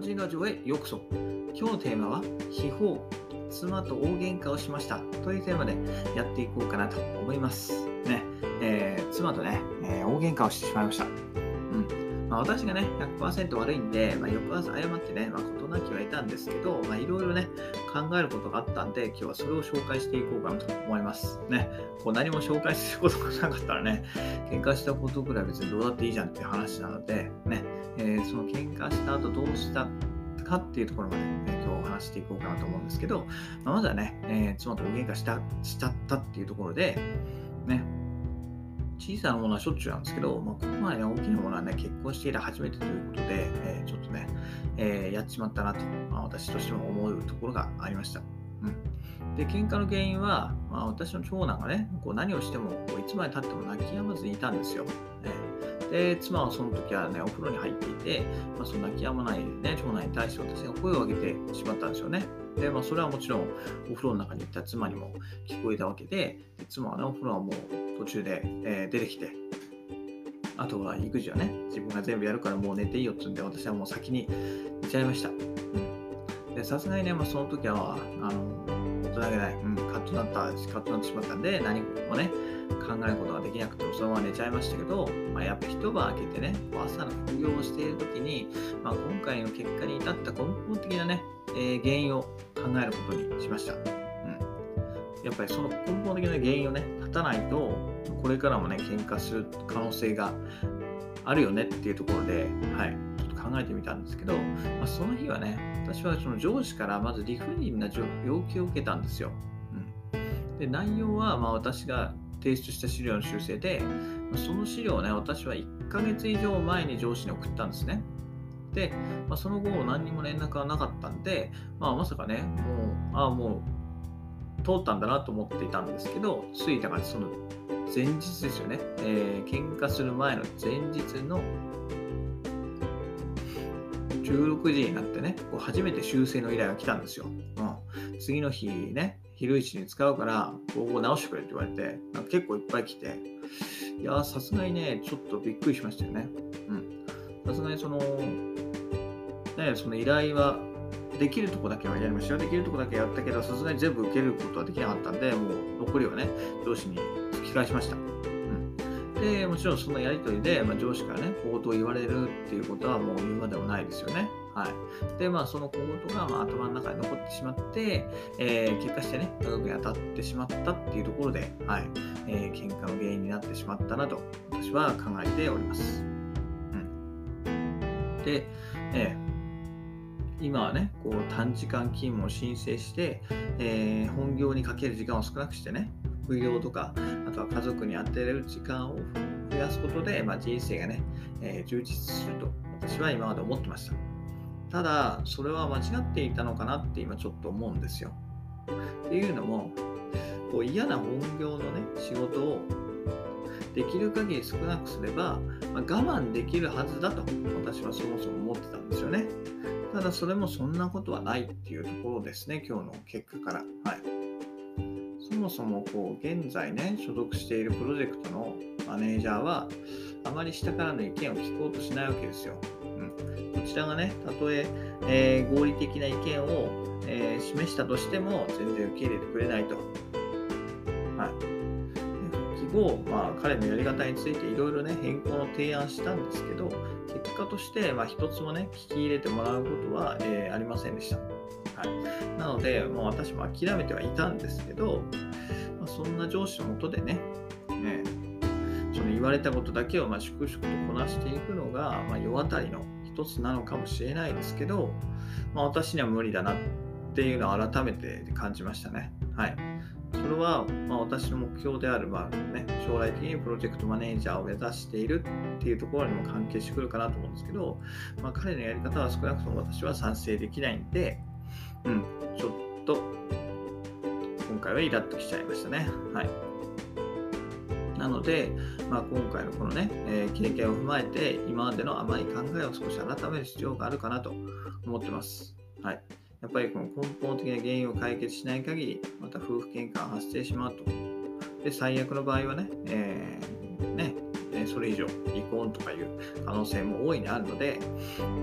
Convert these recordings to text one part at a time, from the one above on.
本人ラジオへようこそ。今日のテーマは、秘宝、妻と大喧嘩をしましたというテーマでやっていこうかなと思います。ね、えー、妻とね、えー、大喧嘩をしてしまいました。うんまあ、私がね、100%悪いんで、まあ、翌朝謝ってね、まあ、事なきはいたんですけど、まあ、いろいろね、考えることがあったんで、今日はそれを紹介していこうかなと思います。ね、こう何も紹介することがなかったらね、喧嘩したことぐらい別にどうだっていいじゃんっていう話なので、ね、えー、その喧嘩した後どうしたかっていうところまで、ね、今日お話していこうかなと思うんですけど、まあ、まずはね、えー、妻と大喧嘩したしちゃったっていうところで、ね、小さなものはしょっちゅうなんですけど、まあ、ここまで、ね、大きなものはね、結婚して以来初めてということで、えー、ちょっとね、えー、やっちまったなと、まあ、私としても思うところがありました。うん、で、喧嘩の原因は、まあ、私の長男がね、こう何をしてもこういつまでたっても泣き止まずにいたんですよ。で、妻はその時はね、お風呂に入っていて、まあ、その泣き止まない、ね、長男に対して私が声を上げてしまったんですよね。で、まあ、それはもちろんお風呂の中に行った妻にも聞こえたわけで、で妻はね、お風呂はもう途中で、えー、出てきて、あとは育児はね、自分が全部やるからもう寝ていいよって言うんで、私はもう先に寝ちゃいました。で、さすがにね、まあ、その時は、あの、大人げない、うん、カッとなった、カッとなってしまったんで、何もね、考えることができなくてそのまま寝ちゃいましたけど、まあ、やっぱ一晩明けてね、朝の副業をしている時に、まあ、今回の結果に至った根本的なね、えー、原因を考えることにしました。うん。やっぱりその根本的な原因をね、立たないと、これからもね、喧嘩する可能性があるよねっていうところで、はい、ちょっと考えてみたんですけど、まあ、その日はね、私はその上司からまず理不尽な要求を受けたんですよ。うん、で内容はまあ私が提出した資料の修正で、その資料をね、私は1ヶ月以上前に上司に送ったんですね。で、まあ、その後何にも連絡がなかったんで、まあ、まさかね、もう、ああ、もう通ったんだなと思っていたんですけど、ついたからその前日ですよね、えー、喧嘩する前の前日の16時になってね、こう初めて修正の依頼が来たんですよ。うん、次の日ね、昼一に使うから、ここ直してくれって言われて、なんか結構いっぱい来て、いやさすがにね、ちょっとびっくりしましたよね。うん。さすがにその、ね、その依頼は、できるとこだけはやりましたよ。できるとこだけやったけど、さすがに全部受けることはできなかったんで、もう残りはね、上司に突き返しました。で、もちろんそのやりとりで、まあ、上司からね、小言を言われるっていうことはもう言うまでもないですよね。はい。で、まあ、その小言が、まあ、頭の中に残ってしまって、えー、結果してね、科学に当たってしまったっていうところで、はい。えー、喧嘩の原因になってしまったなと、私は考えております。うん。で、えー今はね、こう短時間勤務を申請して、えー、本業にかける時間を少なくしてね、副業とか、あとは家族に当てれる時間を増やすことで、まあ、人生がね、えー、充実すると私は今まで思ってました。ただ、それは間違っていたのかなって今ちょっと思うんですよ。っていうのも、こう嫌な本業のね、仕事をできる限り少なくすれば、まあ、我慢できるはずだと私はそもそも思ってたんですよね。ただそれもそんなことはないっていうところですね、今日の結果から。はい。そもこう現在ね、所属しているプロジェクトのマネージャーは、あまり下からの意見を聞こうとしないわけですよ。うんこちらがね、たとええー、合理的な意見を、えー、示したとしても、全然受け入れてくれないと。はい。後、まあ、彼のやり方についていろいろね、変更の提案したんですけど、結果として、まあ、一つもね、聞き入れてもらうことは、えー、ありませんでした。はい。なので、もう私も諦めてはいたんですけど、まあ、そんな上司のもとでね、ねその言われたことだけをま粛々とこなしていくのが、まあ、世渡りの一つなのかもしれないですけど、まあ、私には無理だなっていうのを改めて感じましたね。はい。それは、ま、私の目標である、まあね、将来的にプロジェクトマネージャーを目指しているっていうところにも関係してくるかなと思うんですけど、まあ、彼のやり方は少なくとも私は賛成できないんで、うん、ちょっと今回はイラッときちゃいましたね。はい。なので、まあ、今回のこのね、えー、経験を踏まえて、今までの甘い考えを少し改める必要があるかなと思ってます。はい。やっぱりこの根本的な原因を解決しない限り、また夫婦喧嘩が発生しまうと。で、最悪の場合はね、えー、ね、それ以上離婚とかいう可能性も大いにあるので、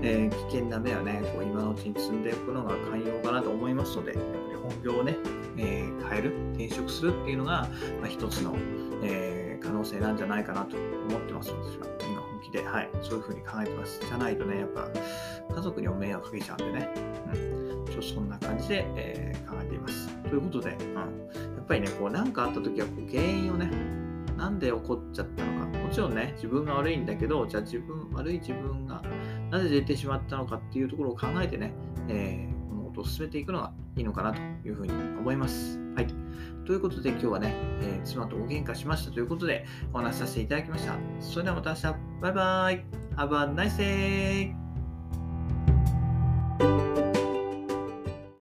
えー、危険な目はね、こう今のうちに積んでおくのが寛容かなと思いますので、やっぱり本業をね、えー、変える、転職するっていうのが、まあ、一つの、えー、可能性なんじゃないかなと思ってます、私は。今本気で、はい、そういうふうに考えてます。じゃないとね、やっぱ家族にも迷惑かけちゃうんでね、うん、ちょっとそんな感じで、えー、考えています。ということで、うん、やっぱりね、こう何かあった時はこう原因をね、なんで起こっちゃったのか。もちろんね、自分が悪いんだけど、じゃあ自分、悪い自分がなぜ出てしまったのかっていうところを考えてね、えー、物事を進めていくのがいいのかなというふうに思います。はい。ということで今日はね、えー、妻と大喧嘩しましたということでお話しさせていただきました。それではまた明日。バイバイ。Have a nice day!